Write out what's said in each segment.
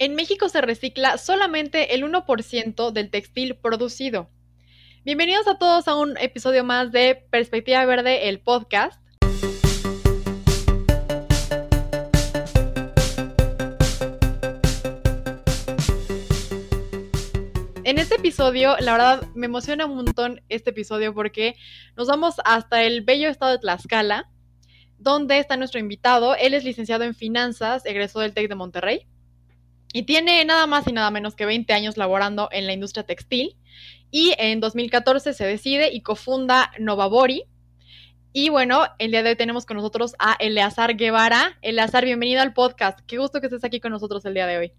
en México se recicla solamente el 1% del textil producido. Bienvenidos a todos a un episodio más de Perspectiva Verde, el podcast. En este episodio, la verdad, me emociona un montón este episodio porque nos vamos hasta el bello estado de Tlaxcala, donde está nuestro invitado. Él es licenciado en finanzas, egresó del TEC de Monterrey. Y tiene nada más y nada menos que 20 años laborando en la industria textil. Y en 2014 se decide y cofunda Novabori. Y bueno, el día de hoy tenemos con nosotros a Eleazar Guevara. Eleazar, bienvenido al podcast. Qué gusto que estés aquí con nosotros el día de hoy.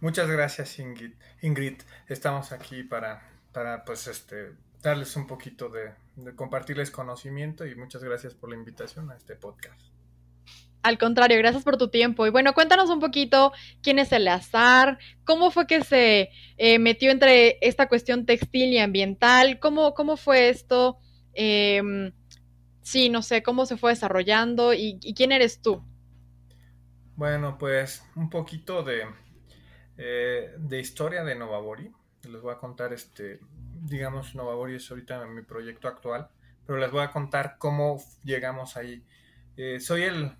Muchas gracias, Ingrid. Ingrid. Estamos aquí para, para pues, este, darles un poquito de, de compartirles conocimiento y muchas gracias por la invitación a este podcast. Al contrario, gracias por tu tiempo. Y bueno, cuéntanos un poquito quién es Eleazar, cómo fue que se eh, metió entre esta cuestión textil y ambiental, cómo, cómo fue esto, eh, sí, no sé, cómo se fue desarrollando y, y, quién eres tú. Bueno, pues un poquito de, eh, de historia de Novabori. Les voy a contar, este, digamos, Novabori es ahorita mi proyecto actual, pero les voy a contar cómo llegamos ahí. Eh, soy el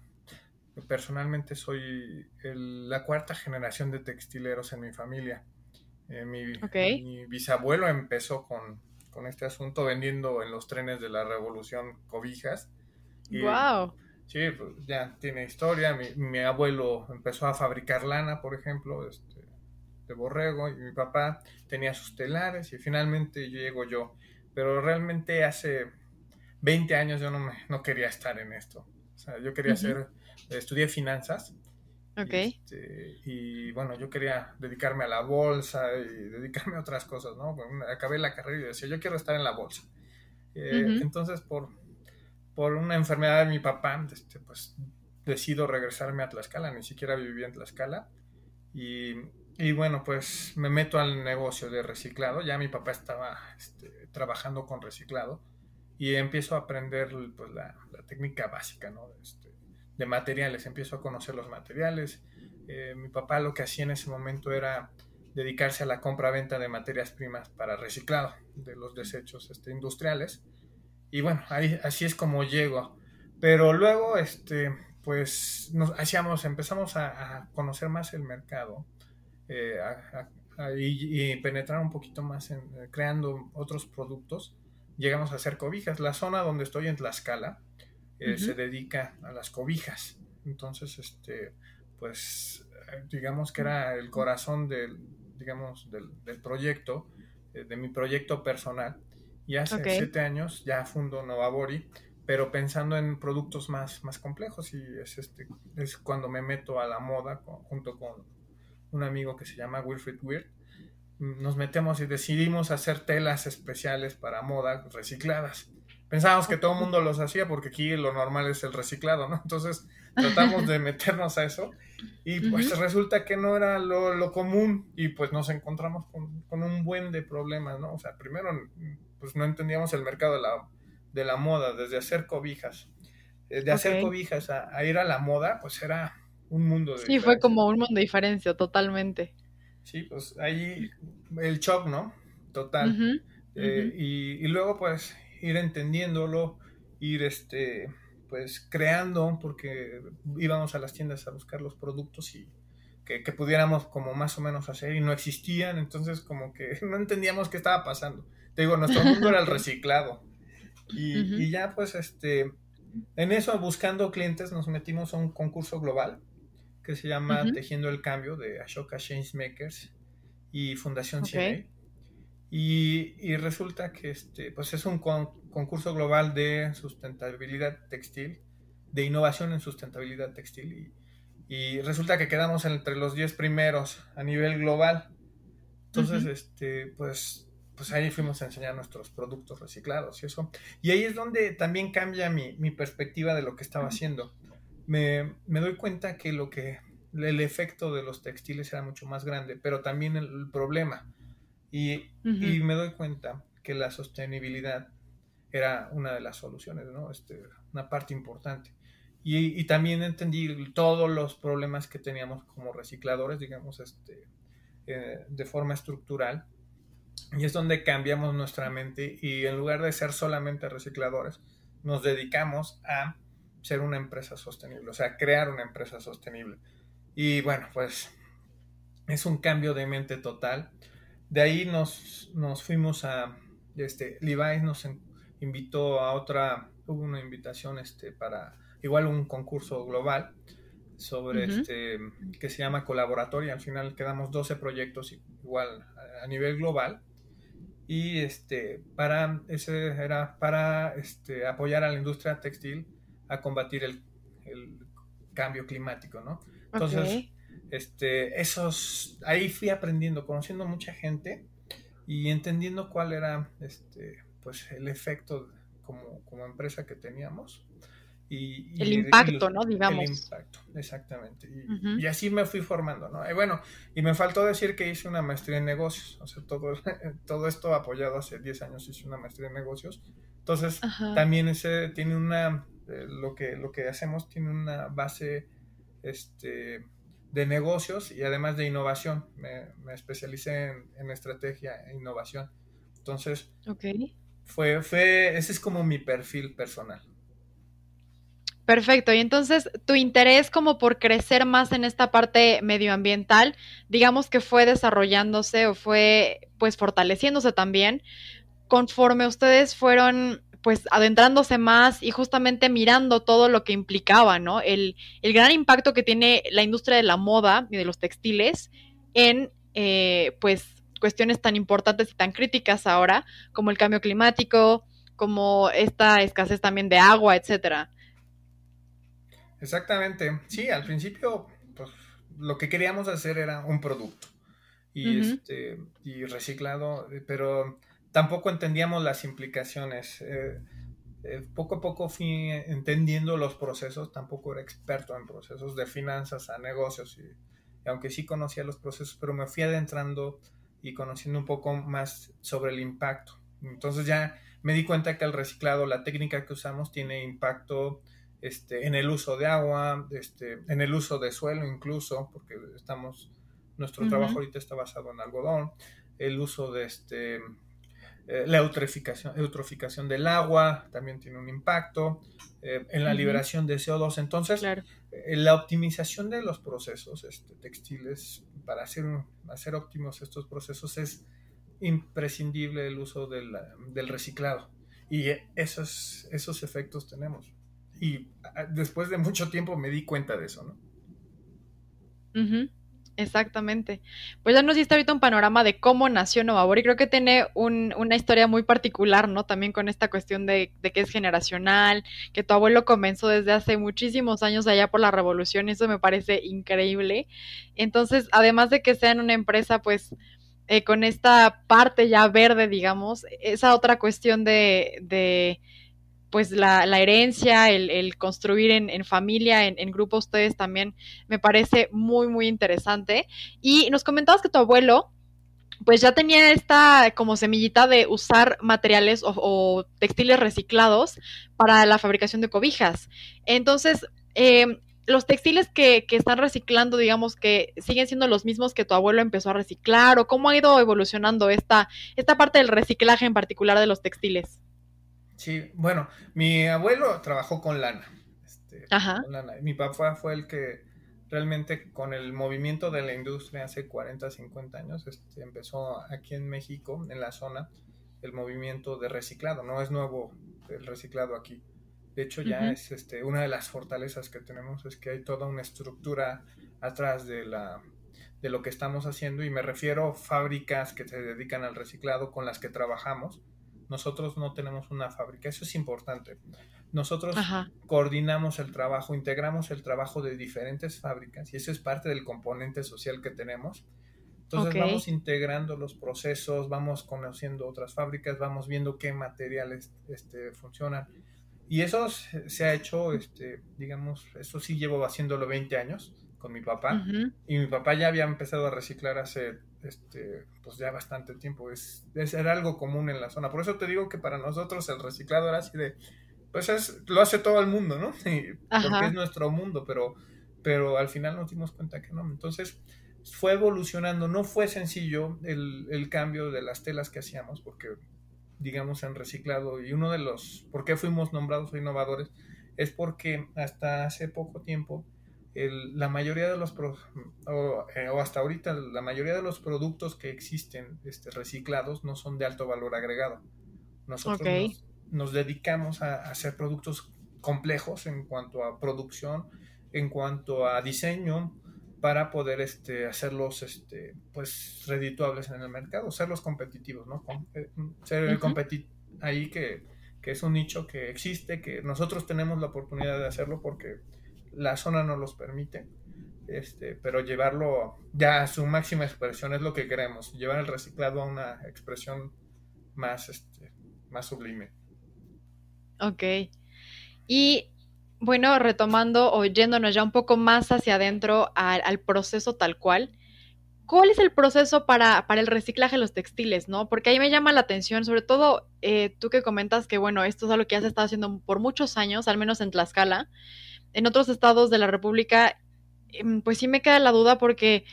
personalmente soy el, la cuarta generación de textileros en mi familia. Eh, mi, okay. mi, bisabuelo empezó con, con, este asunto vendiendo en los trenes de la revolución cobijas. Y, ¡Wow! Sí, pues ya tiene historia. Mi, mi, abuelo empezó a fabricar lana, por ejemplo, este, de borrego, y mi papá tenía sus telares, y finalmente llego yo. Pero realmente hace 20 años yo no, me, no quería estar en esto. O sea, yo quería uh -huh. ser estudié finanzas. Ok. Y, este, y, bueno, yo quería dedicarme a la bolsa y dedicarme a otras cosas, ¿no? Acabé la carrera y decía, yo quiero estar en la bolsa. Eh, uh -huh. Entonces, por, por una enfermedad de mi papá, este, pues decido regresarme a Tlaxcala, ni siquiera vivía en Tlaxcala. Y, y bueno, pues me meto al negocio de reciclado. Ya mi papá estaba este, trabajando con reciclado y empiezo a aprender pues, la, la técnica básica, ¿no? Este, de materiales, empiezo a conocer los materiales. Eh, mi papá lo que hacía en ese momento era dedicarse a la compra-venta de materias primas para reciclado de los desechos este, industriales. Y bueno, ahí, así es como llego. Pero luego, este, pues, nos hacíamos, empezamos a, conocer más el mercado eh, y, y, penetrar un poquito más en eh, creando otros productos. Llegamos a hacer cobijas. La zona donde estoy en Tlaxcala, eh, uh -huh. se dedica a las cobijas. Entonces, este, pues, digamos que era el corazón del, digamos, del, del proyecto, eh, de mi proyecto personal. Y hace okay. siete años ya fundo Novabori, pero pensando en productos más, más complejos y es, este, es cuando me meto a la moda con, junto con un amigo que se llama Wilfried Weir. Nos metemos y decidimos hacer telas especiales para moda recicladas pensábamos que todo el mundo los hacía porque aquí lo normal es el reciclado, ¿no? Entonces tratamos de meternos a eso y pues uh -huh. resulta que no era lo, lo, común y pues nos encontramos con, con, un buen de problemas, ¿no? O sea, primero pues no entendíamos el mercado de la, de la moda, desde hacer cobijas, eh, de hacer okay. cobijas a, a, ir a la moda, pues era un mundo de Sí, diferencia. fue como un mundo de diferencia, totalmente. Sí, pues ahí el shock, ¿no? Total. Uh -huh. Eh, y, y luego pues ir entendiéndolo, ir este, pues creando, porque íbamos a las tiendas a buscar los productos y que, que, pudiéramos como más o menos hacer y no existían, entonces como que no entendíamos qué estaba pasando. Te digo, nuestro mundo era el reciclado. Y, uh -huh. y, ya pues este, en eso buscando clientes nos metimos a un concurso global que se llama uh -huh. Tejiendo el Cambio de Ashoka Changemakers y Fundación okay. Y, y, resulta que este, pues es un con, concurso global de sustentabilidad textil, de innovación en sustentabilidad textil. Y, y resulta que quedamos entre los 10 primeros a nivel global. Entonces, uh -huh. este, pues, pues ahí fuimos a enseñar nuestros productos reciclados y eso. Y ahí es donde también cambia mi, mi perspectiva de lo que estaba haciendo. Me, me, doy cuenta que lo que el efecto de los textiles era mucho más grande, pero también el, el problema y, uh -huh. y, me doy cuenta que la sostenibilidad era una de las soluciones, ¿no? Este, una parte importante. Y, también entendí todos los problemas que teníamos como recicladores, digamos, este, eh, de forma estructural. Y es donde cambiamos nuestra mente y en lugar de ser solamente recicladores, nos dedicamos a ser una empresa sostenible, o sea, crear una empresa sostenible. Y bueno, pues es un cambio de mente total. De ahí nos, nos fuimos a, este, Levi's nos invitó a otra, hubo una invitación este, para igual un concurso global sobre este que se llama colaboratorio. Al final quedamos 12 proyectos igual a, nivel global. Y este para ese era para este, apoyar a la industria textil a combatir el, cambio climático, ¿no? Entonces, este, esos, ahí fui aprendiendo, conociendo mucha gente y entendiendo cuál era este, pues el efecto como, como empresa que teníamos y, el impacto, ¿no? Digamos. El impacto, exactamente. Y, así me fui formando, ¿no? Y bueno, y me faltó decir que hice una maestría en negocios, o sea, todo, todo esto apoyado hace 10 años hice una maestría en negocios. Entonces, también ese tiene una, eh, lo, que, lo que hacemos tiene una base este, de negocios y además de innovación. Me, me especialicé en, en, estrategia e innovación. Entonces, okay. fue, fue, ese es como mi perfil personal. Perfecto, y entonces tu interés como por crecer más en esta parte medioambiental, digamos que fue desarrollándose o fue pues fortaleciéndose también conforme ustedes fueron pues adentrándose más y justamente mirando todo lo que implicaba, ¿no? El, el gran impacto que tiene la industria de la moda y de los textiles en eh, pues cuestiones tan importantes y tan críticas ahora como el cambio climático, como esta escasez también de agua, etcétera. Exactamente. Sí, al principio, pues lo que queríamos hacer era un producto y, este, y reciclado, pero tampoco entendíamos las implicaciones. Eh, eh, poco a poco fui entendiendo los procesos, tampoco era experto en procesos de finanzas a negocios, y, aunque sí conocía los procesos, pero me fui adentrando y conociendo un poco más sobre el impacto. Entonces ya me di cuenta que el reciclado, la técnica que usamos, tiene impacto este, en el uso de agua, este, en el uso de suelo incluso, porque estamos, nuestro trabajo ahorita está basado en algodón, el uso de este, eh, la eutroficación, eutroficación del agua también tiene un impacto, eh, en la liberación de CO2. Entonces, eh, la optimización de los procesos este, textiles, para hacer, hacer óptimos estos procesos, es imprescindible el uso del, del reciclado. Y esos, esos efectos tenemos y después de mucho tiempo me di cuenta de eso, ¿no? Exactamente. Pues ya nos diste ahorita un panorama de cómo nació Novabor y creo que tiene una historia muy particular, ¿no? También con esta cuestión de, que es generacional, que tu abuelo comenzó desde hace muchísimos años allá por la revolución eso me parece increíble. Entonces, además de que sean una empresa, pues, eh, con esta parte ya verde, digamos, esa otra cuestión de pues la, la herencia, el, construir en, en familia, en, en, grupo, ustedes también me parece muy, muy interesante. Y nos comentabas que tu abuelo, pues ya tenía esta como semillita de usar materiales o, textiles reciclados para la fabricación de cobijas. Entonces, eh, los textiles que, que, están reciclando, digamos que siguen siendo los mismos que tu abuelo empezó a reciclar, o cómo ha ido evolucionando esta, esta parte del reciclaje en particular de los textiles. Sí, bueno, mi abuelo trabajó con lana. Este, Mi papá fue el que realmente con el movimiento de la industria hace 40, 50 años, este, empezó aquí en México, en la zona, el movimiento de reciclado. No es nuevo el reciclado aquí. De hecho, ya es este, una de las fortalezas que tenemos, es que hay toda una estructura atrás de, la, de lo que estamos haciendo y me refiero a fábricas que se dedican al reciclado con las que trabajamos nosotros no tenemos una fábrica, eso es importante. Nosotros coordinamos el trabajo, integramos el trabajo de diferentes fábricas y eso es parte del componente social que tenemos. Entonces vamos integrando los procesos, vamos conociendo otras fábricas, vamos viendo qué materiales este, funcionan. Y eso se ha hecho, este, digamos, eso sí llevo haciéndolo 20 años con mi papá. Y mi papá ya había empezado a reciclar hace este, pues ya bastante tiempo. Es, era algo común en la zona. Por eso te digo que para nosotros el reciclado era así de, pues es, lo hace todo el mundo, ¿no? porque es nuestro mundo, pero, pero al final nos dimos cuenta que no. Entonces fue evolucionando, no fue sencillo el, el cambio de las telas que hacíamos, porque digamos en reciclado y uno de los, ¿por qué fuimos nombrados innovadores? Es porque hasta hace poco tiempo la mayoría de los, eh, o, hasta ahorita, la mayoría de los productos que existen este, reciclados no son de alto valor agregado. Nosotros nos, dedicamos a, hacer productos complejos en cuanto a producción, en cuanto a diseño, para poder este, hacerlos este, pues, redituables en el mercado, hacerlos competitivos, ¿no? Eh, ser ahí que, que es un nicho que existe, que nosotros tenemos la oportunidad de hacerlo porque la zona no los permite, este, pero llevarlo ya a su máxima expresión es lo que queremos, llevar el reciclado a una expresión más, este, más sublime. Ok. Y bueno, retomando o yéndonos ya un poco más hacia adentro al, proceso tal cual, ¿cuál es el proceso para, para, el reciclaje de los textiles, no? Porque ahí me llama la atención, sobre todo eh, tú que comentas que, bueno, esto es algo que se está haciendo por muchos años, al menos en Tlaxcala, en otros estados de la República, em, pues sí me queda la duda porque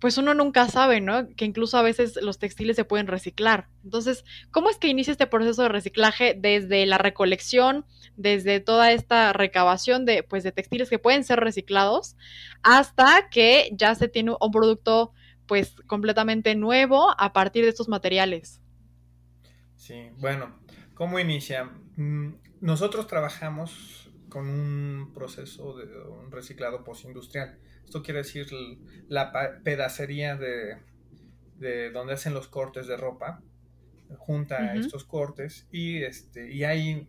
pues uno nunca sabe, ¿no? Que incluso a veces los textiles se pueden reciclar. Entonces, ¿cómo es que inicia este proceso de reciclaje desde la recolección, desde toda esta recabación de, pues, de textiles que pueden ser reciclados, hasta que ya se tiene un producto, pues, completamente nuevo a partir de estos materiales? Sí, bueno, ¿cómo inicia? Mm, nosotros trabajamos con un proceso de un reciclado postindustrial. Esto quiere decir la pedacería de, de donde hacen los cortes de ropa, junta estos cortes y, este, y hay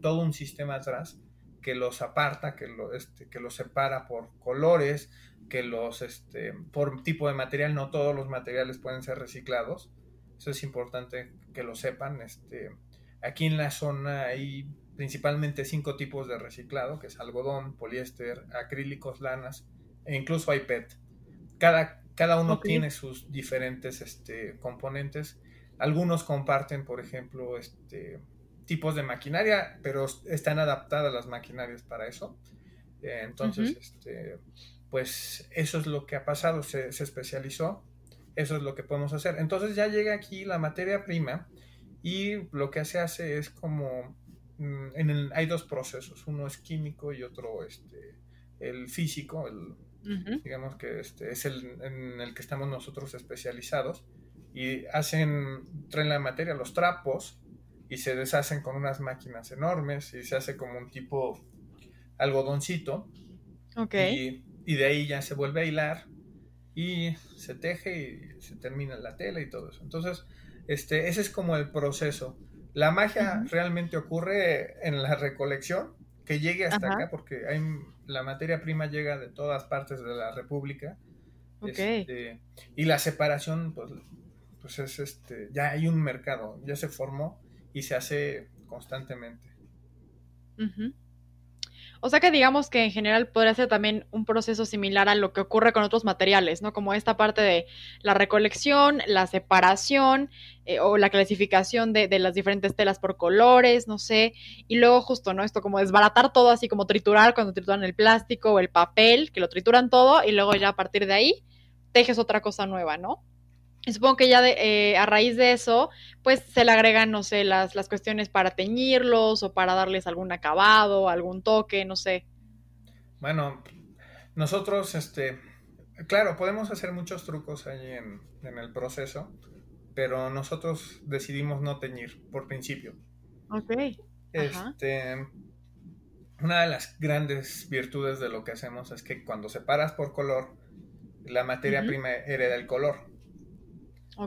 todo un sistema atrás que los aparta, que, lo, este, que los separa por colores, que los, este, por tipo de material, no todos los materiales pueden ser reciclados. Eso es importante que lo sepan. Este, aquí en la zona hay principalmente cinco tipos de reciclado, que es algodón, poliéster, acrílicos, lanas e incluso hay PET. Cada, cada uno tiene sus diferentes este, componentes. Algunos comparten, por ejemplo, este, tipos de maquinaria, pero están adaptadas las maquinarias para eso. Entonces, este, pues eso es lo que ha pasado, se, se especializó, eso es lo que podemos hacer. Entonces ya llega aquí la materia prima y lo que se hace es como en el, hay dos procesos, uno es químico y otro este, el físico, el, digamos que este, es el en el que estamos nosotros especializados y hacen, traen la materia, los trapos y se deshacen con unas máquinas enormes y se hace como un tipo algodoncito. Okay. Y, y de ahí ya se vuelve a hilar y se teje y se termina la tela y todo eso. Entonces, este, ese es como el proceso. La magia realmente ocurre en la recolección, que llegue hasta acá, porque hay, la materia prima llega de todas partes de la República. Este, y la separación, pues, pues es este, ya hay un mercado, ya se formó y se hace constantemente. O sea que digamos que en general podría ser también un proceso similar a lo que ocurre con otros materiales, ¿no? Como esta parte de la recolección, la separación eh, o la clasificación de, de, las diferentes telas por colores, no sé, y luego justo, ¿no? Esto como desbaratar todo, así como triturar cuando trituran el plástico o el papel, que lo trituran todo y luego ya a partir de ahí tejes otra cosa nueva, ¿no? Supongo que ya de, eh, a raíz de eso, pues se le agregan, no sé, las, las cuestiones para teñirlos o para darles algún acabado, algún toque, no sé. Bueno, nosotros, este, claro, podemos hacer muchos trucos ahí en, el proceso, pero nosotros decidimos no teñir por principio. Ok. Este, una de las grandes virtudes de lo que hacemos es que cuando separas por color, la materia prima hereda el color.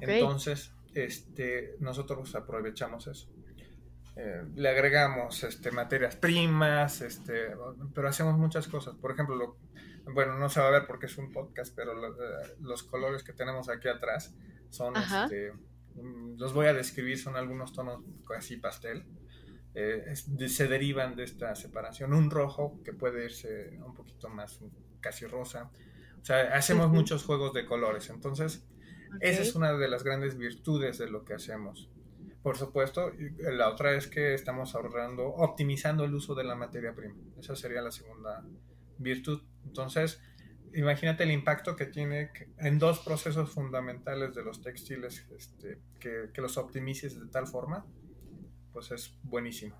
Entonces, este, nosotros aprovechamos eso. Eh, le agregamos este, materias primas, este, pero hacemos muchas cosas. Por ejemplo, bueno, no se va a ver porque es un podcast, pero eh, los colores que tenemos aquí atrás son, este, mm, los voy a describir, son algunos tonos así pastel. Eh, se derivan de esta separación. Un rojo que puede irse un poquito más casi rosa. O sea, hacemos muchos juegos de colores. Entonces, esa es una de las grandes virtudes de lo que hacemos. Por supuesto, la otra es que estamos ahorrando, optimizando el uso de la materia prima. Esa sería la segunda virtud. Entonces, imagínate el impacto que tiene en dos procesos fundamentales de los textiles, este, que, que, los optimices de tal forma, pues es buenísimo.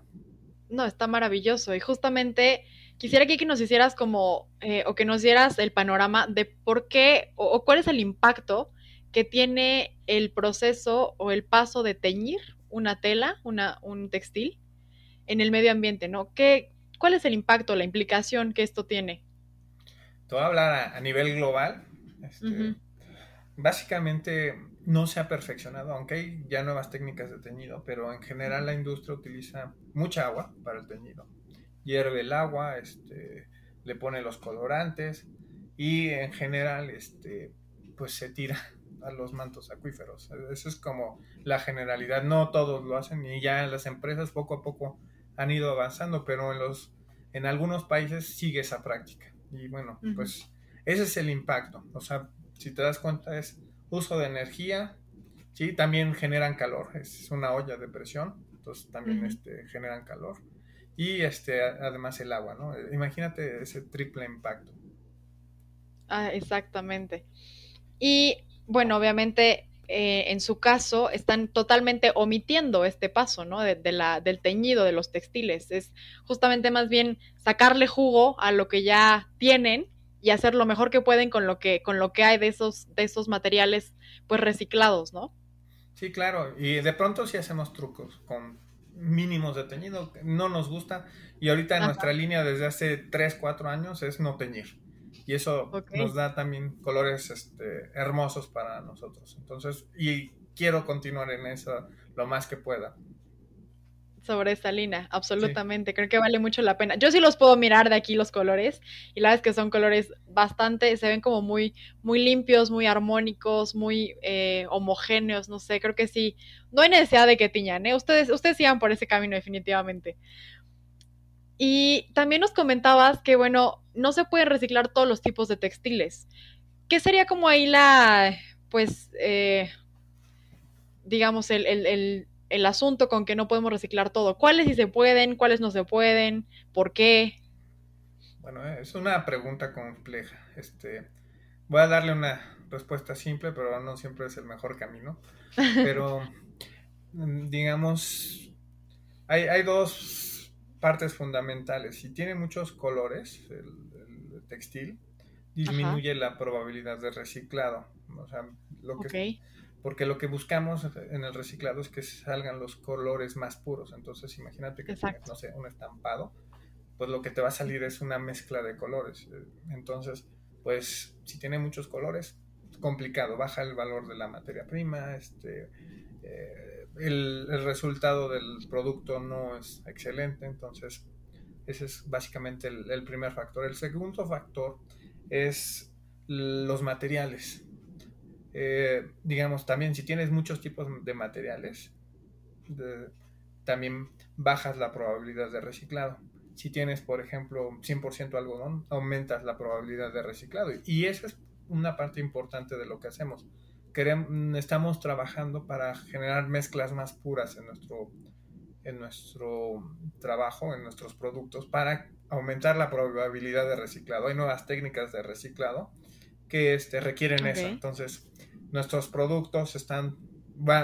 No, está maravilloso. Y justamente quisiera que nos hicieras como, eh, o que nos dieras el panorama de por qué o, cuál es el impacto que tiene el proceso o el paso de teñir una tela, una, un textil, en el medio ambiente, ¿no? ¿Qué, ¿Cuál es el impacto, la implicación que esto tiene? Te voy a hablar a, nivel global. Este, básicamente no se ha perfeccionado, aunque hay ya nuevas técnicas de teñido, pero en general la industria utiliza mucha agua para el teñido hierve el agua, este, le pone los colorantes y en general este, pues se tira a los mantos acuíferos. Eso es como la generalidad. No todos lo hacen y ya las empresas poco a poco han ido avanzando, pero en los en algunos países sigue esa práctica. Y bueno, pues ese es el impacto. O sea, si te das cuenta es uso de energía, sí, también generan calor, es una olla de presión, entonces también este, generan calor y este, además el agua, ¿no? Imagínate ese triple impacto. Ah, exactamente. Y bueno, obviamente eh, en su caso están totalmente omitiendo este paso, ¿no? De, la, del teñido de los textiles. Es justamente más bien sacarle jugo a lo que ya tienen y hacer lo mejor que pueden con lo que, con lo que hay de esos, de esos materiales pues reciclados, ¿no? Sí, claro. Y de pronto sí hacemos trucos con mínimos de teñido, no nos gusta. Y ahorita en nuestra línea desde hace 3, 4 años es no teñir. Y eso nos da también colores este, hermosos para nosotros. Entonces, y quiero continuar en eso lo más que pueda sobre esta línea, absolutamente. Creo que vale mucho la pena. Yo sí los puedo mirar de aquí los colores y la verdad es que son colores bastante, se ven como muy, muy limpios, muy armónicos, muy eh, homogéneos, no sé, creo que sí. No hay necesidad de que tiñan, ¿eh? Ustedes, ustedes sigan por ese camino definitivamente. Y también nos comentabas que, bueno, no se pueden reciclar todos los tipos de textiles. ¿Qué sería como ahí la, pues, eh, digamos, el, el el asunto con que no podemos reciclar todo. ¿Cuáles sí se pueden? ¿Cuáles no se pueden? ¿Por qué? Bueno, eh, es una pregunta compleja. Este, voy a darle una respuesta simple, pero no siempre es el mejor camino. Pero, mm, digamos, hay, dos partes fundamentales. Si tiene muchos colores, el, textil, disminuye la probabilidad de reciclado. O sea, lo que porque lo que buscamos en el reciclado es que salgan los colores más puros. Entonces, imagínate que tienes, no sé, un estampado, pues lo que te va a salir es una mezcla de colores. Entonces, pues si tiene muchos colores, complicado, baja el valor de la materia prima, este, eh, el, resultado del producto no es excelente, entonces ese es básicamente el primer factor. El segundo factor es los materiales. Eh, digamos, también si tienes muchos tipos de materiales, también bajas la probabilidad de reciclado. Si tienes, por ejemplo, 100% algodón, aumentas la probabilidad de reciclado. Y esa es una parte importante de lo que hacemos. Queremos, estamos trabajando para generar mezclas más puras en nuestro, en nuestro trabajo, en nuestros productos, para aumentar la probabilidad de reciclado. Hay nuevas técnicas de reciclado que este, requieren eso. Entonces, nuestros productos están,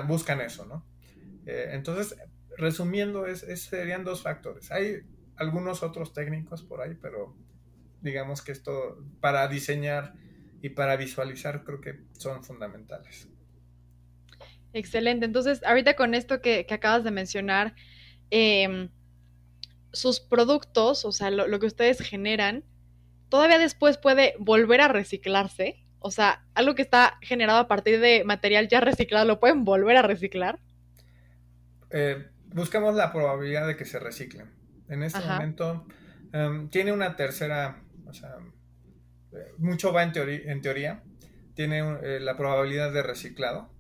buscan eso, ¿no? Eh, entonces, resumiendo, es, serían dos factores. Hay algunos otros técnicos por ahí, pero digamos que esto para diseñar y para visualizar creo que son fundamentales. Excelente. Entonces, ahorita con esto que, acabas de mencionar, em, sus productos, o sea, lo, que ustedes generan, todavía después puede volver a reciclarse. O sea, algo que está generado a partir de material ya reciclado, ¿lo pueden volver a reciclar? Eh, buscamos la probabilidad de que se reciclen. En este momento em, tiene una tercera, o sea, mucho va en, teoría, en teoría. Tiene eh, la probabilidad de reciclado,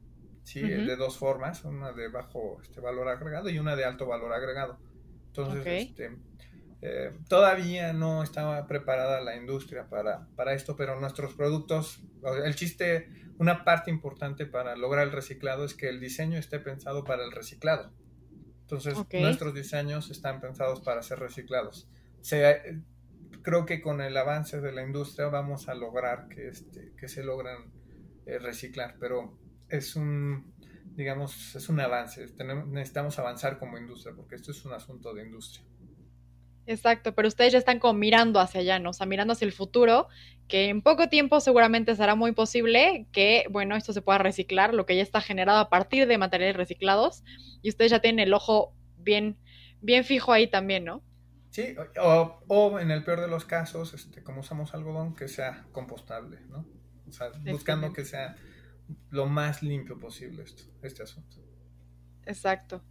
¿sí? de dos formas, una de bajo este, valor agregado y una de alto valor agregado. Entonces, este, eh, todavía no estaba preparada la industria para, para, esto, pero nuestros productos, el chiste, una parte importante para lograr el reciclado es que el diseño esté pensado para el reciclado. Entonces, nuestros diseños están pensados para ser reciclados. Se, creo que con el avance de la industria vamos a lograr que, este, que se logran eh, reciclar, pero es un, digamos, es un avance. Necesitamos avanzar como industria, porque esto es un asunto de industria. Exacto, pero ustedes ya están como mirando hacia allá, ¿no? O sea, mirando hacia el futuro, que en poco tiempo seguramente será muy posible que, bueno, esto se pueda reciclar, lo que ya está generado a partir de materiales reciclados, y ustedes ya tienen el ojo bien, bien fijo ahí también, ¿no? Sí, o, en el peor de los casos, este, como usamos algodón, que sea compostable, ¿no? O sea, buscando que sea lo más limpio posible esto, este asunto. Exacto.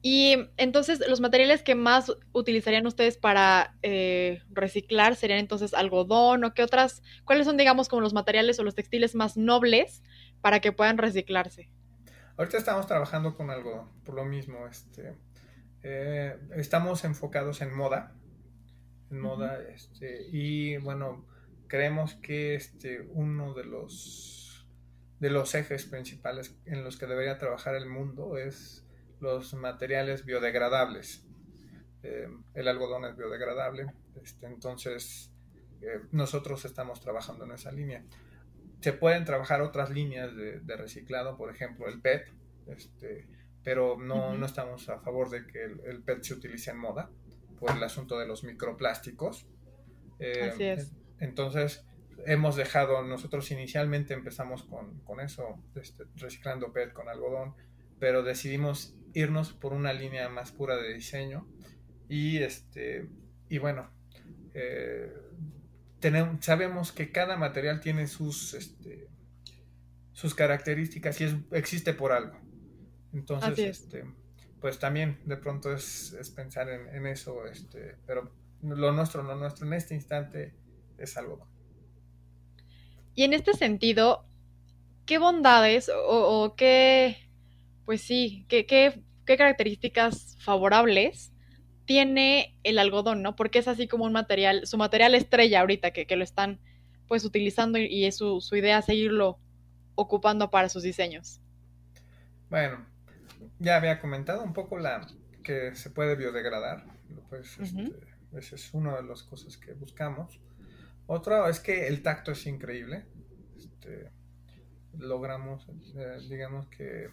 Y entonces, los materiales que más utilizarían ustedes para eh, reciclar serían entonces algodón o qué otras, cuáles son, digamos, como los materiales o los textiles más nobles para que puedan reciclarse. Ahorita estamos trabajando con algodón, por lo mismo, este, eh, estamos enfocados en moda, en moda, este, y bueno, creemos que este, uno de los, de los ejes principales en los que debería trabajar el mundo es los materiales biodegradables. Eh, el algodón es biodegradable, este, entonces eh, nosotros estamos trabajando en esa línea. Se pueden trabajar otras líneas de, reciclado, por ejemplo, el PET, este, pero no, no, estamos a favor de que el, PET se utilice en moda por el asunto de los microplásticos. Eh, Así es. Entonces, hemos dejado, nosotros inicialmente empezamos con, con eso, este, reciclando PET con algodón, pero decidimos irnos por una línea más pura de diseño y este y bueno eh, tenemos, sabemos que cada material tiene sus este, sus características y es, existe por algo entonces este pues también de pronto es, pensar en, eso este pero lo nuestro lo nuestro en este instante es algo y en este sentido qué bondades o, o qué pues sí, ¿qué, qué, características favorables tiene el algodón, ¿no? Porque es así como un material, su material estrella ahorita, que, lo están pues utilizando y, es su, idea seguirlo ocupando para sus diseños. Bueno, ya había comentado un poco la que se puede biodegradar, pues este, esa es una de las cosas que buscamos. Otra es que el tacto es increíble. Este, logramos, eh, digamos que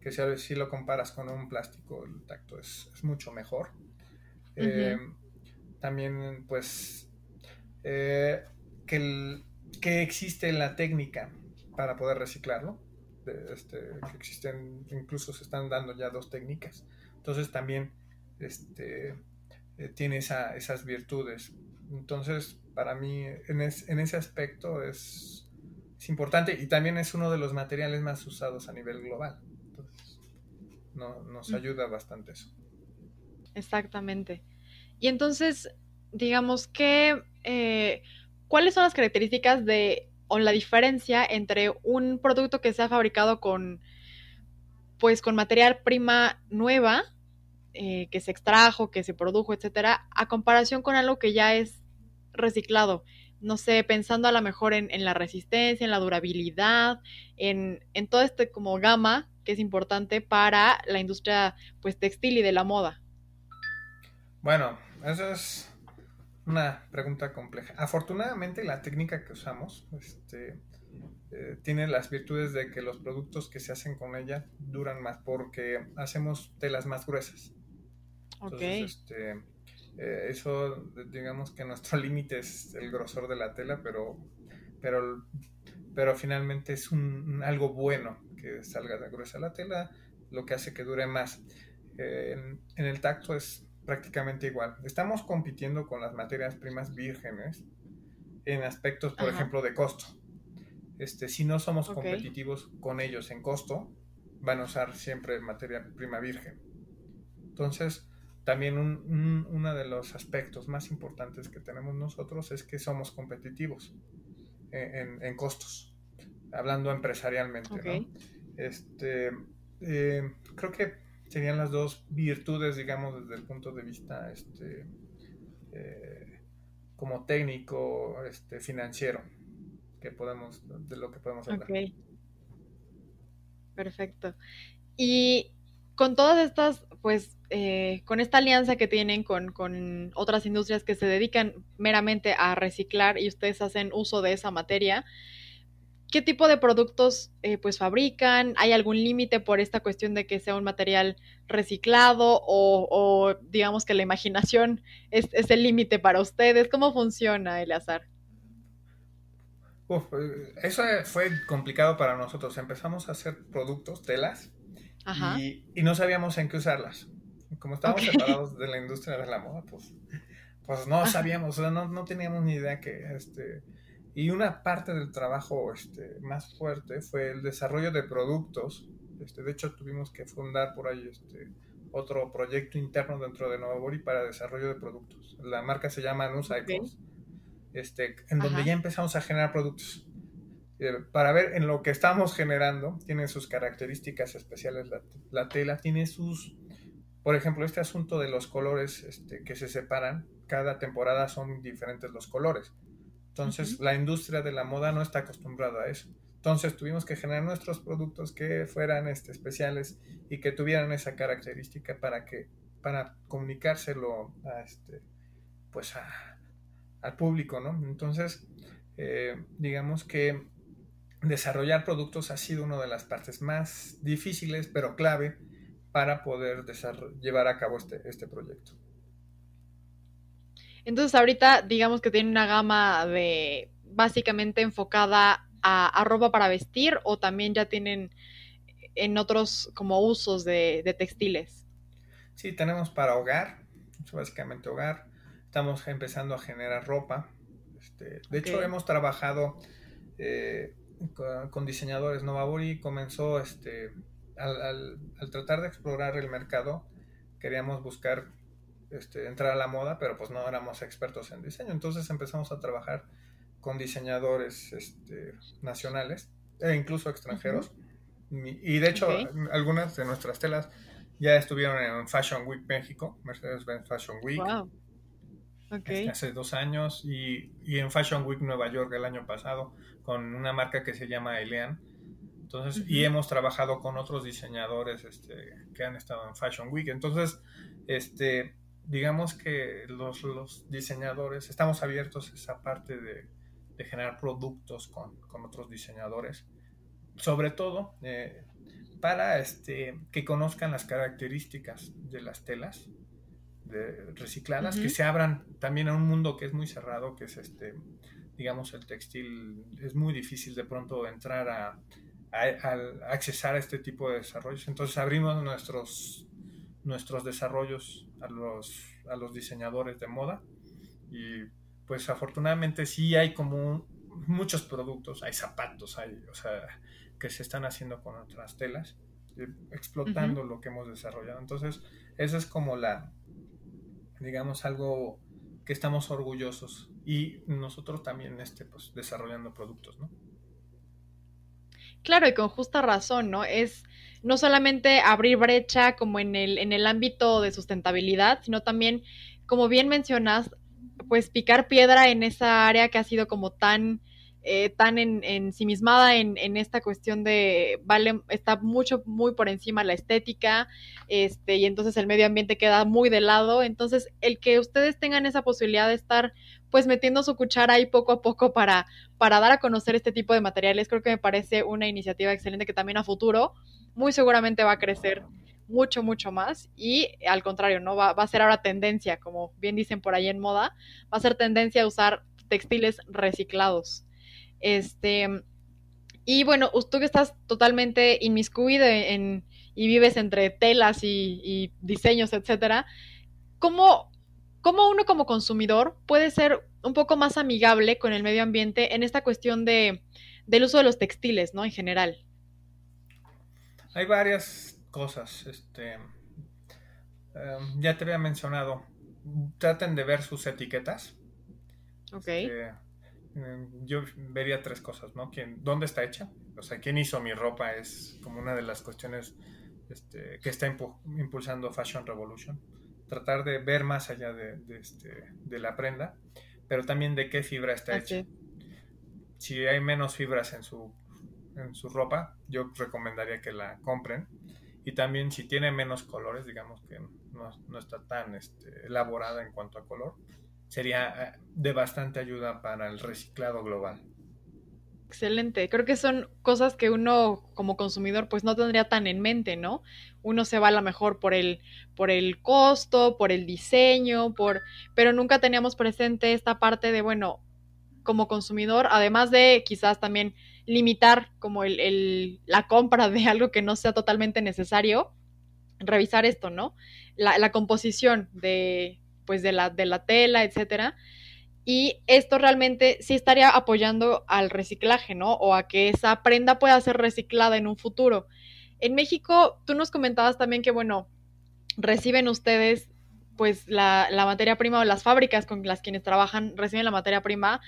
que si, si, lo comparas con un plástico, el tacto es, mucho mejor. Eh, también, pues, eh, que, que, existe la técnica para poder reciclarlo. Este, que existen, incluso se están dando ya dos técnicas. Entonces también este, eh, tiene esas virtudes. Entonces, para mí, en, en ese aspecto es, es importante y también es uno de los materiales más usados a nivel global no, nos mm. ayuda bastante eso. Exactamente. Y entonces, digamos que, eh, ¿cuáles son las características de, o la diferencia entre un producto que se ha fabricado con, pues, con material prima nueva, eh, que se extrajo, que se produjo, etcétera, a comparación con algo que ya es reciclado? No sé, pensando a lo mejor en, en la resistencia, en la durabilidad, en, en todo este como gama que es importante para la industria pues textil y de la moda? Bueno, esa es una pregunta compleja. Afortunadamente la técnica que usamos este, eh, tiene las virtudes de que los productos que se hacen con ella duran más porque hacemos telas más gruesas. Entonces, este, eh, eso, digamos que nuestro límite es el grosor de la tela, pero, pero, pero finalmente es un, algo bueno que salga de gruesa la tela, lo que hace que dure más. en, el tacto es prácticamente igual. Estamos compitiendo con las materias primas vírgenes en aspectos, por ejemplo, de costo. Este, si no somos competitivos con ellos en costo, van a usar siempre materia prima virgen. Entonces, también uno de los aspectos más importantes que tenemos nosotros es que somos competitivos en costos hablando empresarialmente. Este, eh, creo que serían las dos virtudes, digamos, desde el punto de vista este, eh, como técnico, este, financiero, que podemos, de lo que podemos hablar. Ok. Perfecto. Y con todas estas, pues, eh, con esta alianza que tienen con, con, otras industrias que se dedican meramente a reciclar y ustedes hacen uso de esa materia, ¿qué tipo de productos eh, pues fabrican? ¿Hay algún límite por esta cuestión de que sea un material reciclado o, digamos que la imaginación es, el límite para ustedes? ¿Cómo funciona, Eleazar? Uf, eh, eso fue complicado para nosotros. Empezamos a hacer productos, telas, y, no sabíamos en qué usarlas. Como estábamos separados de la industria de la moda, pues, pues no sabíamos, o sea, no, no teníamos ni idea que este y una parte del trabajo este, más fuerte fue el desarrollo de productos. Este, de hecho, tuvimos que fundar por ahí este, otro proyecto interno dentro de Novabori para desarrollo de productos. La marca se llama Nus este, en donde ya empezamos a generar productos. Eh, para ver en lo que estamos generando, tiene sus características especiales la, la, tela, tiene sus, por ejemplo, este asunto de los colores este, que se separan, cada temporada son diferentes los colores. Entonces, la industria de la moda no está acostumbrada a eso. Entonces, tuvimos que generar nuestros productos que fueran este, especiales y que tuvieran esa característica para que para comunicárselo a este pues al público, ¿no? Entonces, eh, digamos que desarrollar productos ha sido una de las partes más difíciles, pero clave para poder llevar a cabo este, este proyecto. Entonces ahorita digamos que tiene una gama de básicamente enfocada a, ropa para vestir o también ya tienen en otros como usos de, textiles. Sí, tenemos para hogar, básicamente hogar. Estamos empezando a generar ropa. Este, de hecho, hemos trabajado eh, con, diseñadores. Novabori comenzó este, al, al, tratar de explorar el mercado, queríamos buscar este, entrar a la moda, pero pues no éramos expertos en diseño. Entonces empezamos a trabajar con diseñadores este, nacionales e incluso extranjeros. Y de hecho, algunas de nuestras telas ya estuvieron en Fashion Week México, Mercedes-Benz Fashion Week. Este, hace dos años y, y, en Fashion Week Nueva York el año pasado con una marca que se llama Elean. Entonces, y hemos trabajado con otros diseñadores este, que han estado en Fashion Week. Entonces, este, digamos que los, diseñadores estamos abiertos a esa parte de, generar productos con, otros diseñadores, sobre todo eh, para este, que conozcan las características de las telas recicladas, que se abran también a un mundo que es muy cerrado, que es este, digamos, el textil, es muy difícil de pronto entrar a, a accesar a este tipo de desarrollos. Entonces abrimos nuestros nuestros desarrollos a los, a los diseñadores de moda y pues afortunadamente sí hay como muchos productos, hay zapatos, hay, o sea, que se están haciendo con otras telas, eh, explotando lo que hemos desarrollado. Entonces, eso es como la, digamos, algo que estamos orgullosos y nosotros también, este, pues, desarrollando productos, ¿no? Claro, y con justa razón, ¿no? Es no solamente abrir brecha como en el, en el ámbito de sustentabilidad, sino también, como bien mencionas, pues picar piedra en esa área que ha sido como tan, eh, tan en, ensimismada en, en, esta cuestión de, vale, está mucho, muy por encima la estética, este, y entonces el medio ambiente queda muy de lado. Entonces, el que ustedes tengan esa posibilidad de estar pues metiendo su cuchara ahí poco a poco para, para dar a conocer este tipo de materiales, creo que me parece una iniciativa excelente que también a futuro muy seguramente va a crecer mucho, mucho más y al contrario, ¿no? Va, va, a ser ahora tendencia, como bien dicen por ahí en moda, va a ser tendencia a usar textiles reciclados. Este, y bueno, tú que estás totalmente inmiscuido en, y vives entre telas y, diseños, etcétera, ¿cómo, ¿cómo, uno como consumidor puede ser un poco más amigable con el medio ambiente en esta cuestión de, del uso de los textiles, ¿no? En general. Hay varias cosas. Este, em, ya te había mencionado. Traten de ver sus etiquetas. Ok. Este, yo vería tres cosas, ¿no? ¿Quién, ¿Dónde está hecha? O sea, ¿quién hizo mi ropa? Es como una de las cuestiones este, que está impulsando Fashion Revolution. tratar de ver más allá de, este, de la prenda, pero también de qué fibra está hecha. Si hay menos fibras en su, en su ropa, yo recomendaría que la compren. Y también si tiene menos colores, digamos que no, no está tan este, elaborada en cuanto a color, sería eh, de bastante ayuda para el reciclado global. Excelente. Creo que son cosas que uno como consumidor pues no tendría tan en mente, ¿no? Uno se va a lo mejor por el, por el costo, por el diseño, por, pero nunca teníamos presente esta parte de, bueno, como consumidor, además de quizás también limitar como el, el, la compra de algo que no sea totalmente necesario, revisar esto, ¿no? La, la composición de, pues de la, de la tela, etcétera y esto realmente sí estaría apoyando al reciclaje, ¿no? O a que esa prenda pueda ser reciclada en un futuro. En México, tú nos comentabas también que, bueno, reciben ustedes pues la, la, materia prima o las fábricas con las quienes trabajan reciben la materia prima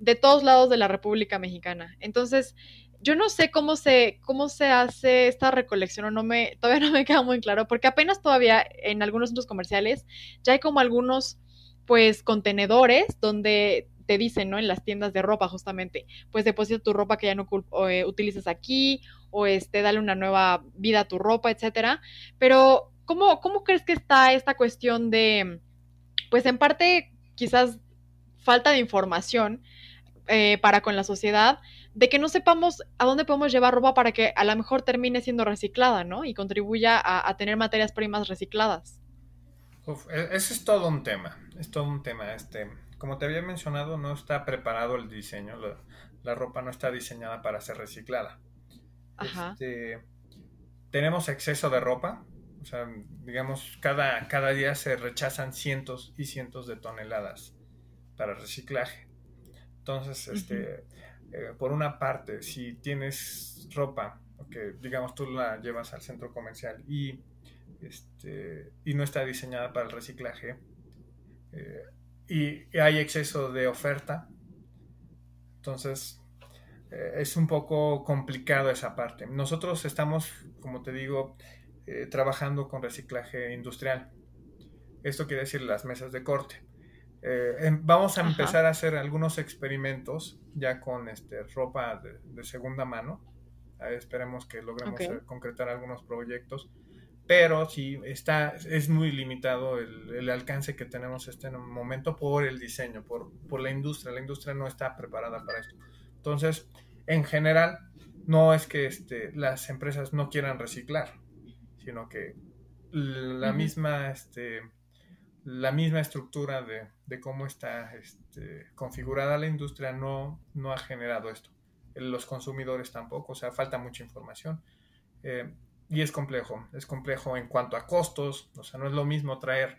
de todos lados de la República Mexicana. Entonces, yo no sé cómo se, cómo se hace esta recolección o no me, todavía no me queda muy claro, porque apenas todavía en algunos centros comerciales ya hay como algunos pues contenedores donde te dicen, ¿no? En las tiendas de ropa justamente, pues deposita tu ropa que ya no eh, utilizas aquí o este, dale una nueva vida a tu ropa, etcétera. Pero, ¿cómo, ¿cómo crees que está esta cuestión de, pues en parte quizás falta de información eh, para con la sociedad, de que no sepamos a dónde podemos llevar ropa para que a lo mejor termine siendo reciclada, ¿no? Y contribuya a, a tener materias primas recicladas. Uf, e, ese es todo un tema, es todo un tema. Este, como te había mencionado, no está preparado el diseño, la, ropa no está diseñada para ser reciclada. Este, tenemos exceso de ropa, o sea, digamos, cada, cada día se rechazan cientos y cientos de toneladas para reciclaje. Entonces, este, eh, por una parte, si tienes ropa, que digamos tú la llevas al centro comercial y este, y no está diseñada para el reciclaje. Eh, y, hay exceso de oferta. Entonces, eh, es un poco complicado esa parte. Nosotros estamos, como te digo, trabajando con reciclaje industrial. Esto quiere decir las mesas de corte. Em, vamos a empezar a hacer algunos experimentos ya con este, ropa de, segunda mano. esperemos que logremos concretar algunos proyectos pero sí está, es muy limitado el, alcance que tenemos este momento por el diseño, por, por, la industria. La industria no está preparada para esto. Entonces, en general, no es que este, las empresas no quieran reciclar, sino que la misma, este, la misma estructura de, de cómo está este, configurada la industria no, no ha generado esto. Los consumidores tampoco, o sea, falta mucha información. Eh, y es complejo, es complejo en cuanto a costos, o sea, no es lo mismo traer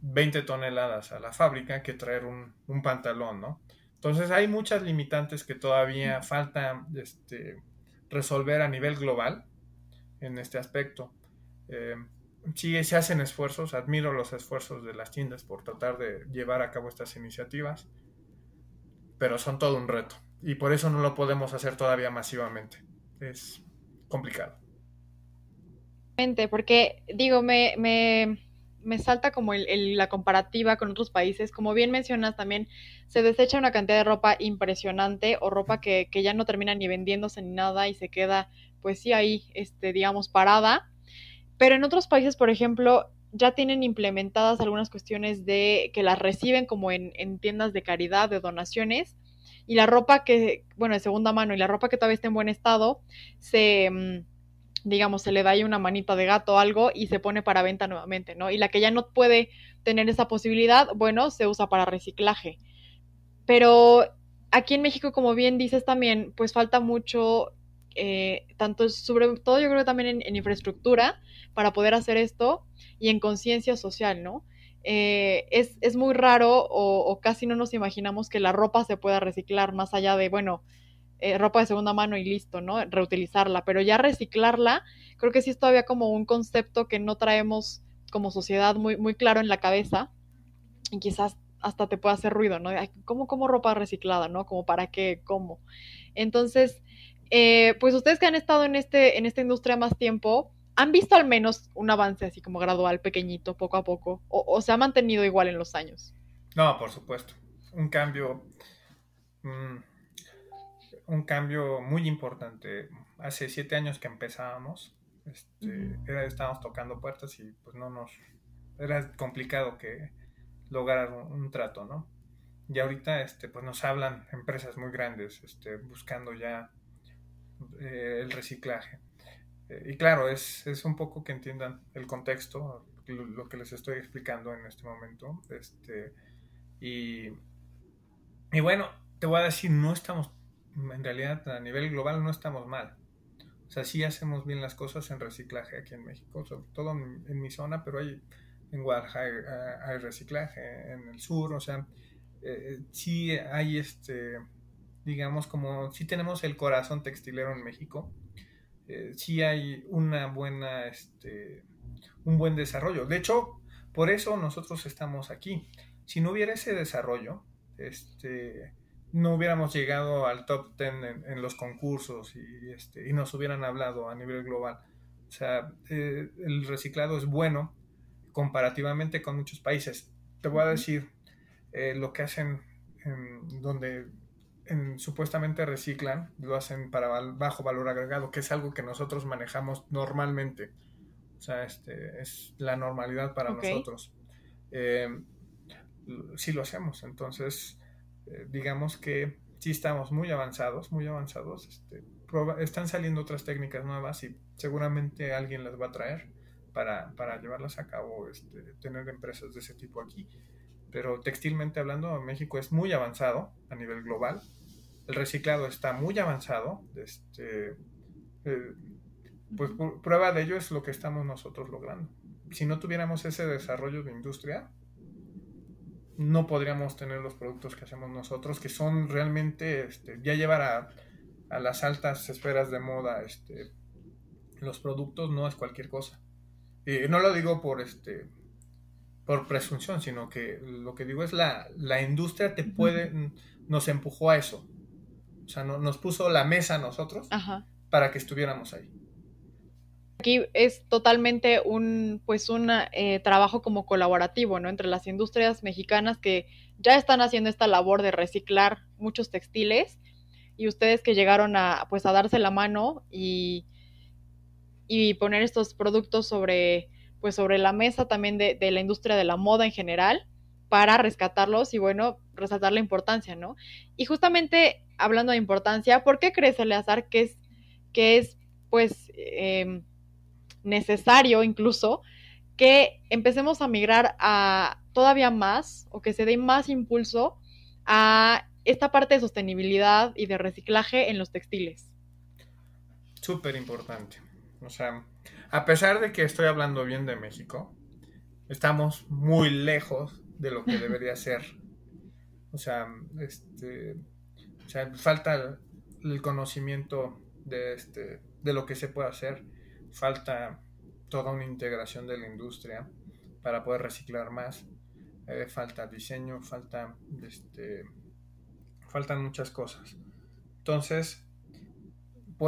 20 toneladas a la fábrica que traer un, pantalón, ¿no? Entonces hay muchas limitantes que todavía falta este, resolver a nivel global en este aspecto. Eh, sí se hacen esfuerzos, admiro los esfuerzos de las tiendas por tratar de llevar a cabo estas iniciativas, pero son todo un reto y por eso no lo podemos hacer todavía masivamente. Es complicado porque digo, me, me, me salta como el, la comparativa con otros países. Como bien mencionas, también se desecha una cantidad de ropa impresionante o ropa que, que, ya no termina ni vendiéndose ni nada y se queda, pues sí, ahí, este, digamos, parada. Pero en otros países, por ejemplo, ya tienen implementadas algunas cuestiones de que las reciben como en, en tiendas de caridad, de donaciones. Y la ropa que, bueno, de segunda mano y la ropa que todavía está en buen estado, se mm, digamos, se le da ahí una manita de gato o algo y se pone para venta nuevamente, ¿no? Y la que ya no puede tener esa posibilidad, bueno, se usa para reciclaje. Pero aquí en México, como bien dices también, pues falta mucho, eh, tanto sobre todo yo creo que también en, infraestructura para poder hacer esto y en conciencia social, ¿no? Eh, es, es, muy raro o, o, casi no nos imaginamos que la ropa se pueda reciclar más allá de, bueno, eh, ropa de segunda mano y listo, ¿no? Reutilizarla, pero ya reciclarla, creo que sí es todavía como un concepto que no traemos como sociedad muy, muy claro en la cabeza y quizás hasta te pueda hacer ruido, ¿no? ¿Cómo como ropa reciclada, no? Como para qué, cómo. Entonces, eh, pues ustedes que han estado en, este, en esta industria más tiempo, ¿Han visto al menos un avance así como gradual, pequeñito, poco a poco? ¿O, se ha mantenido igual en los años? No, por supuesto. Un cambio, mm, un cambio muy importante. Hace siete años que empezábamos, este, estábamos tocando puertas y pues no nos, era complicado que lograr un, trato, ¿no? Y ahorita, este, pues nos hablan empresas muy grandes, este, buscando ya eh, el reciclaje. Eh, y claro, es, es, un poco que entiendan el contexto, lo, que les estoy explicando en este momento. Este, y, y bueno, te voy a decir, no estamos, en realidad a nivel global no estamos mal. O sea, sí hacemos bien las cosas en reciclaje aquí en México, sobre todo en, mi zona, pero hay, en Guadalajara eh, hay, reciclaje, en el sur, o sea, eh, sí hay este, digamos, como, sí tenemos el corazón textilero en México, eh, sí hay una buena, este, un buen desarrollo. De hecho, por eso nosotros estamos aquí. Si no hubiera ese desarrollo, este, no hubiéramos llegado al top 10 en, los concursos y, este, y, nos hubieran hablado a nivel global. O sea, eh, el reciclado es bueno comparativamente con muchos países. Te voy a decir eh, lo que hacen en, donde supuestamente reciclan, lo hacen para bajo valor agregado, que es algo que nosotros manejamos normalmente. O sea, este, es la normalidad para nosotros. Eh, sí lo hacemos, entonces eh, digamos que sí estamos muy avanzados, muy avanzados. Este, están saliendo otras técnicas nuevas y seguramente alguien las va a traer para, para llevarlas a cabo, este, tener empresas de ese tipo aquí pero textilmente hablando, México es muy avanzado a nivel global. El reciclado está muy avanzado. Este, eh, pues prueba de ello es lo que estamos nosotros logrando. Si no tuviéramos ese desarrollo de industria, no podríamos tener los productos que hacemos nosotros, que son realmente, este, ya llevar a, a, las altas esferas de moda este, los productos no es cualquier cosa. Y no lo digo por, este, por presunción, sino que lo que digo es la, la industria te puede, nos empujó a eso. O sea, no, nos puso la mesa a nosotros para que estuviéramos ahí. Aquí es totalmente un, pues un eh, trabajo como colaborativo, ¿no? Entre las industrias mexicanas que ya están haciendo esta labor de reciclar muchos textiles y ustedes que llegaron a, pues a darse la mano y, y poner estos productos sobre, pues sobre la mesa también de, la industria de la moda en general para rescatarlos y bueno, resaltar la importancia, ¿no? Y justamente hablando de importancia, ¿por qué crees, Eleazar, que es, que es pues em, necesario incluso que empecemos a migrar a todavía más o que se dé más impulso a esta parte de sostenibilidad y de reciclaje en los textiles? Súper importante. O sea, a pesar de que estoy hablando bien de México, estamos muy lejos de lo que debería ser. O sea, este, falta el, conocimiento de, este, de lo que se puede hacer, falta toda una integración de la industria para poder reciclar más, eh, falta diseño, falta, este, faltan muchas cosas. Entonces,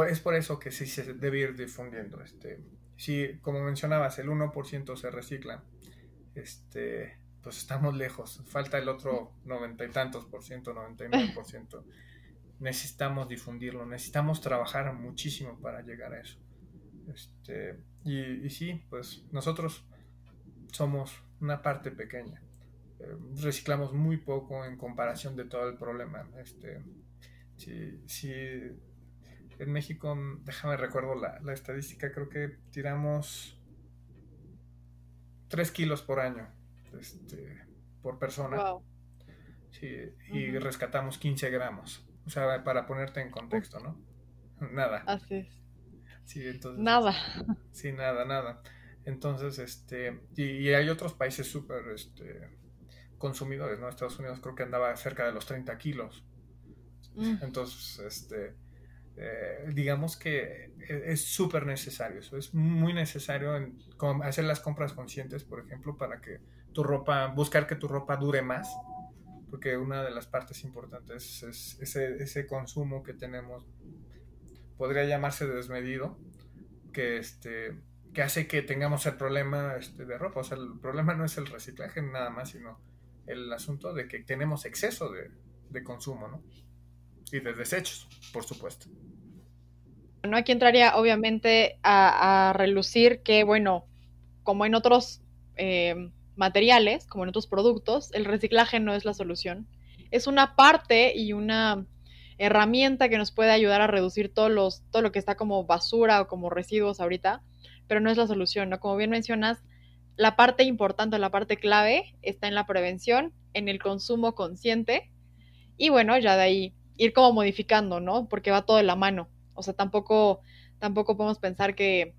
es por eso que sí se debe ir difundiendo. Este, si, como mencionabas, el 1% se recicla, este, pues estamos lejos. Falta el otro noventa y tantos por ciento, 99 por ciento. Necesitamos difundirlo, necesitamos trabajar muchísimo para llegar a eso. Este, y, y sí, pues nosotros somos una parte pequeña. Eh, reciclamos muy poco en comparación de todo el problema. Este, si, si en México, déjame recuerdo la, estadística, creo que tiramos 3 kilos por año este, por persona. y rescatamos 15 gramos. O sea, para ponerte en contexto, ¿no? Nada. Así es. Sí, entonces. Nada. Sí, nada, nada. Entonces, este. Y, hay otros países súper este, consumidores, ¿no? Estados Unidos creo que andaba cerca de los 30 kilos. Mm. Entonces, este eh, digamos que e, es súper necesario. Eso es muy necesario hacer las compras conscientes, por ejemplo, para que tu ropa, buscar que tu ropa dure más, porque una de las partes importantes es, ese, ese, consumo que tenemos, podría llamarse desmedido, que este, que hace que tengamos el problema este, de ropa. O sea, el problema no es el reciclaje nada más, sino el asunto de que tenemos exceso de, de consumo, ¿no? Y de desechos, por supuesto. ¿No? Aquí entraría obviamente a, relucir que, bueno, como en otros eh, materiales, como en otros productos, el reciclaje no es la solución. Es una parte y una herramienta que nos puede ayudar a reducir todos los, todo lo que está como basura o como residuos ahorita, pero no es la solución, ¿no? Como bien mencionas, la parte importante, la parte clave está en la prevención, en el consumo consciente y bueno, ya de ahí ir como modificando, ¿no? Porque va todo de la mano. O sea, tampoco, tampoco podemos pensar que,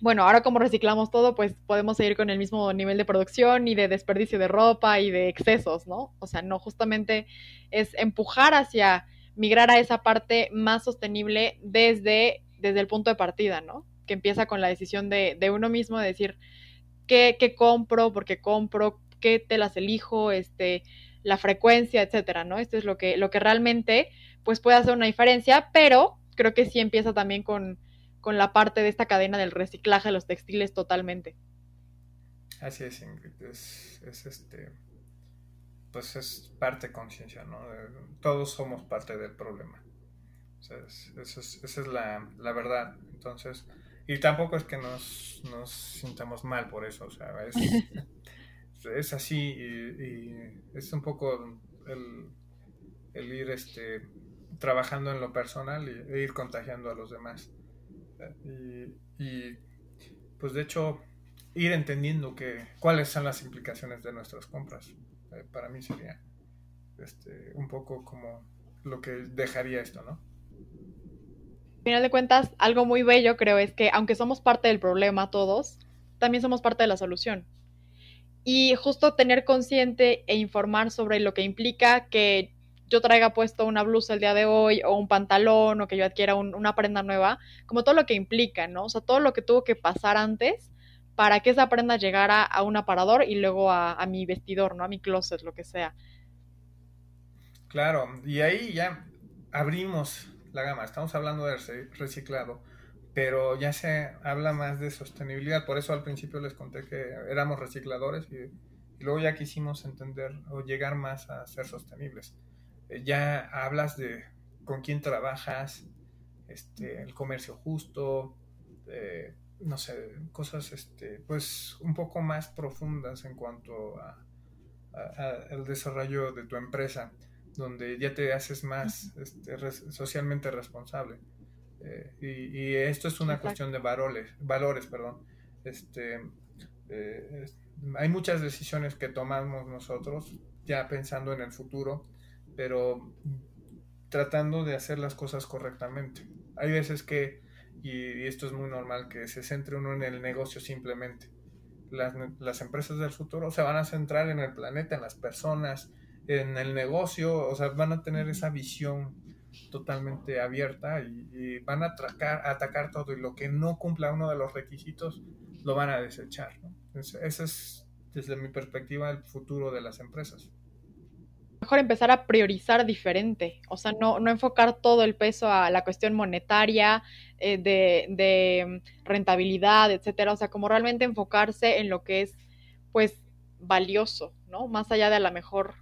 bueno, ahora como reciclamos todo, pues podemos seguir con el mismo nivel de producción y de desperdicio de ropa y de excesos, ¿no? O sea, no, justamente es empujar hacia migrar a esa parte más sostenible desde, desde el punto de partida, ¿no? Que empieza con la decisión de, de uno mismo de decir qué, qué compro, por qué compro, qué telas elijo, este, la frecuencia, etcétera, ¿no? Esto es lo que, lo que realmente pues puede hacer una diferencia, pero creo que sí empieza también con, la parte de esta cadena del reciclaje de los textiles totalmente. Así es, Ingrid. Es, este. Pues es parte de conciencia, ¿no? Todos somos parte del problema. esa es la, verdad. Entonces, y tampoco es que nos, nos sintamos mal por eso, o sea, es, es así y, es un poco el, el ir este, trabajando en lo personal y, e ir contagiando a los demás. Y, pues de hecho, ir entendiendo que, cuáles son las implicaciones de nuestras compras. Eh, para mí sería este, un poco como lo que dejaría esto, ¿no? Al final de cuentas, algo muy bello creo es que aunque somos parte del problema todos, también somos parte de la solución. Y justo tener consciente e informar sobre lo que implica que yo traiga puesto una blusa el día de hoy o un pantalón o que yo adquiera una prenda nueva, como todo lo que implica, ¿no? O sea, todo lo que tuvo que pasar antes para que esa prenda llegara a un aparador y luego a, mi vestidor, ¿no? A mi closet, lo que sea. Claro, y ahí ya abrimos la gama, estamos hablando de reciclado, pero ya se habla más de sostenibilidad, por eso al principio les conté que éramos recicladores y luego ya quisimos entender o llegar más a ser sostenibles ya hablas de con quién trabajas, este, el comercio justo, eh, no sé, cosas este, pues un poco más profundas en cuanto a, el desarrollo de tu empresa, donde ya te haces más este, socialmente responsable. Eh, y, esto es una cuestión de valores, valores, perdón. Este, eh, hay muchas decisiones que tomamos nosotros ya pensando en el futuro pero tratando de hacer las cosas correctamente. Hay veces que, y, esto es muy normal, que se centre uno en el negocio simplemente. Las, las, empresas del futuro se van a centrar en el planeta, en las personas, en el negocio, o sea, van a tener esa visión totalmente abierta y, van a atacar, atacar todo y lo que no cumpla uno de los requisitos lo van a desechar. ese es, desde mi perspectiva, el futuro de las empresas mejor empezar a priorizar diferente, o sea, no, no enfocar todo el peso a la cuestión monetaria, eh, de, rentabilidad, etcétera, o sea, como realmente enfocarse en lo que es, pues, valioso, ¿no? Más allá de a lo mejor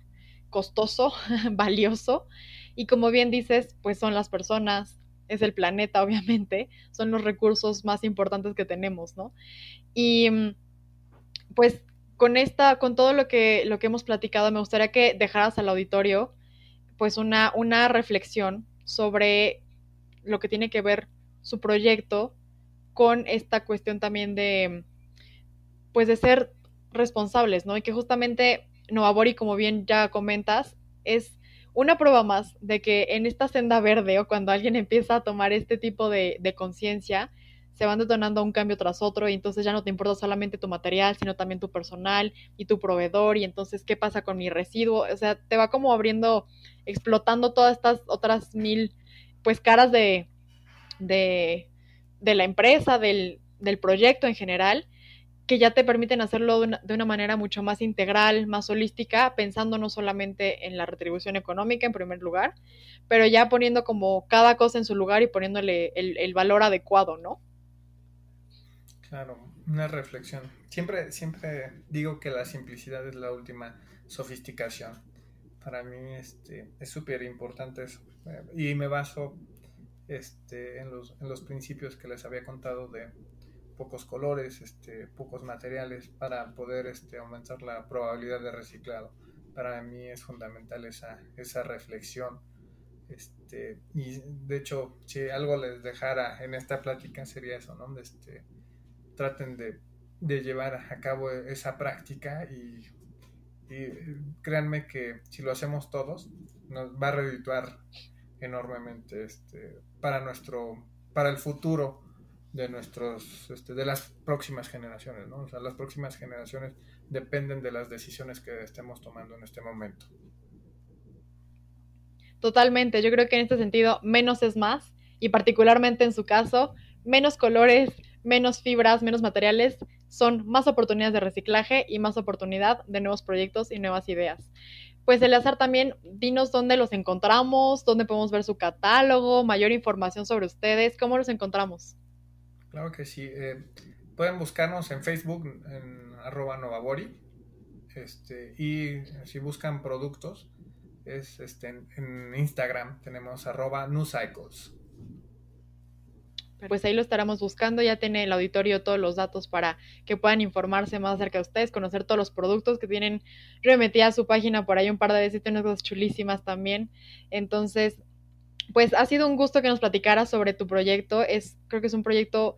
costoso, valioso, y como bien dices, pues son las personas, es el planeta, obviamente, son los recursos más importantes que tenemos, ¿no? Y pues con esta, con todo lo que, lo que hemos platicado, me gustaría que dejaras al auditorio pues una, una reflexión sobre lo que tiene que ver su proyecto con esta cuestión también de pues de ser responsables, ¿no? Y que justamente Novabori, como bien ya comentas, es una prueba más de que en esta senda verde o cuando alguien empieza a tomar este tipo de, de conciencia, se van detonando un cambio tras otro y entonces ya no te importa solamente tu material, sino también tu personal y tu proveedor y entonces qué pasa con mi residuo, o sea, te va como abriendo, explotando todas estas otras mil, pues caras de, de, la empresa, del, del, proyecto en general, que ya te permiten hacerlo de una, manera mucho más integral, más holística, pensando no solamente en la retribución económica en primer lugar, pero ya poniendo como cada cosa en su lugar y poniéndole el valor adecuado, ¿no? Claro, una reflexión. Siempre, siempre digo que la simplicidad es la última sofisticación. Para mí este, es súper importante eso. Eh, y me baso este, en, los, en los principios que les había contado de pocos colores, este, pocos materiales para poder este, aumentar la probabilidad de reciclado. Para mí es fundamental esa, esa reflexión. Este, y de hecho, si algo les dejara en esta plática sería eso, ¿no? Este, traten de, de llevar a cabo esa práctica y, créanme que si lo hacemos todos, nos va a redituar enormemente este, para nuestro, para el futuro de nuestros, este, de las próximas generaciones, ¿no? O sea, las próximas generaciones dependen de las decisiones que estemos tomando en este momento. Totalmente, yo creo que en este sentido menos es más y particularmente en su caso, menos colores, menos fibras, menos materiales, son más oportunidades de reciclaje y más oportunidad de nuevos proyectos y nuevas ideas. Pues Eleazar también, dinos dónde los encontramos, dónde podemos ver su catálogo, mayor información sobre ustedes, cómo los encontramos. Claro que sí. Eh, pueden buscarnos en Facebook en arroba novabori. Este, y si buscan productos, es este, en, Instagram tenemos arroba newcycles pues ahí lo estaremos buscando. Ya tiene el auditorio todos los datos para que puedan informarse más acerca de ustedes, conocer todos los productos que tienen remetida su página por ahí un par de veces, tiene cosas chulísimas también. Entonces, pues ha sido un gusto que nos platicaras sobre tu proyecto. Es, creo que es un proyecto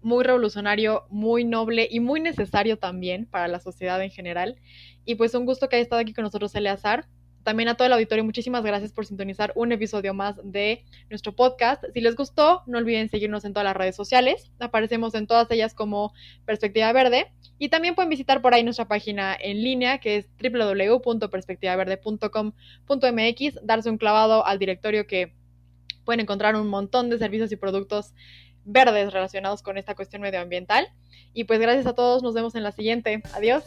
muy revolucionario, muy noble y muy necesario también para la sociedad en general. Y pues un gusto que haya estado aquí con nosotros, Eleazar también a todo el auditorio, muchísimas gracias por sintonizar un episodio más de nuestro podcast. Si les gustó, no olviden seguirnos en todas las redes sociales. Aparecemos en todas ellas como Perspectiva Verde. Y también pueden visitar por ahí nuestra página en línea, que es www.perspectivaverde.com.mx, darse un clavado al directorio que pueden encontrar un montón de servicios y productos verdes relacionados con esta cuestión medioambiental. Y pues gracias a todos, nos vemos en la siguiente. Adiós.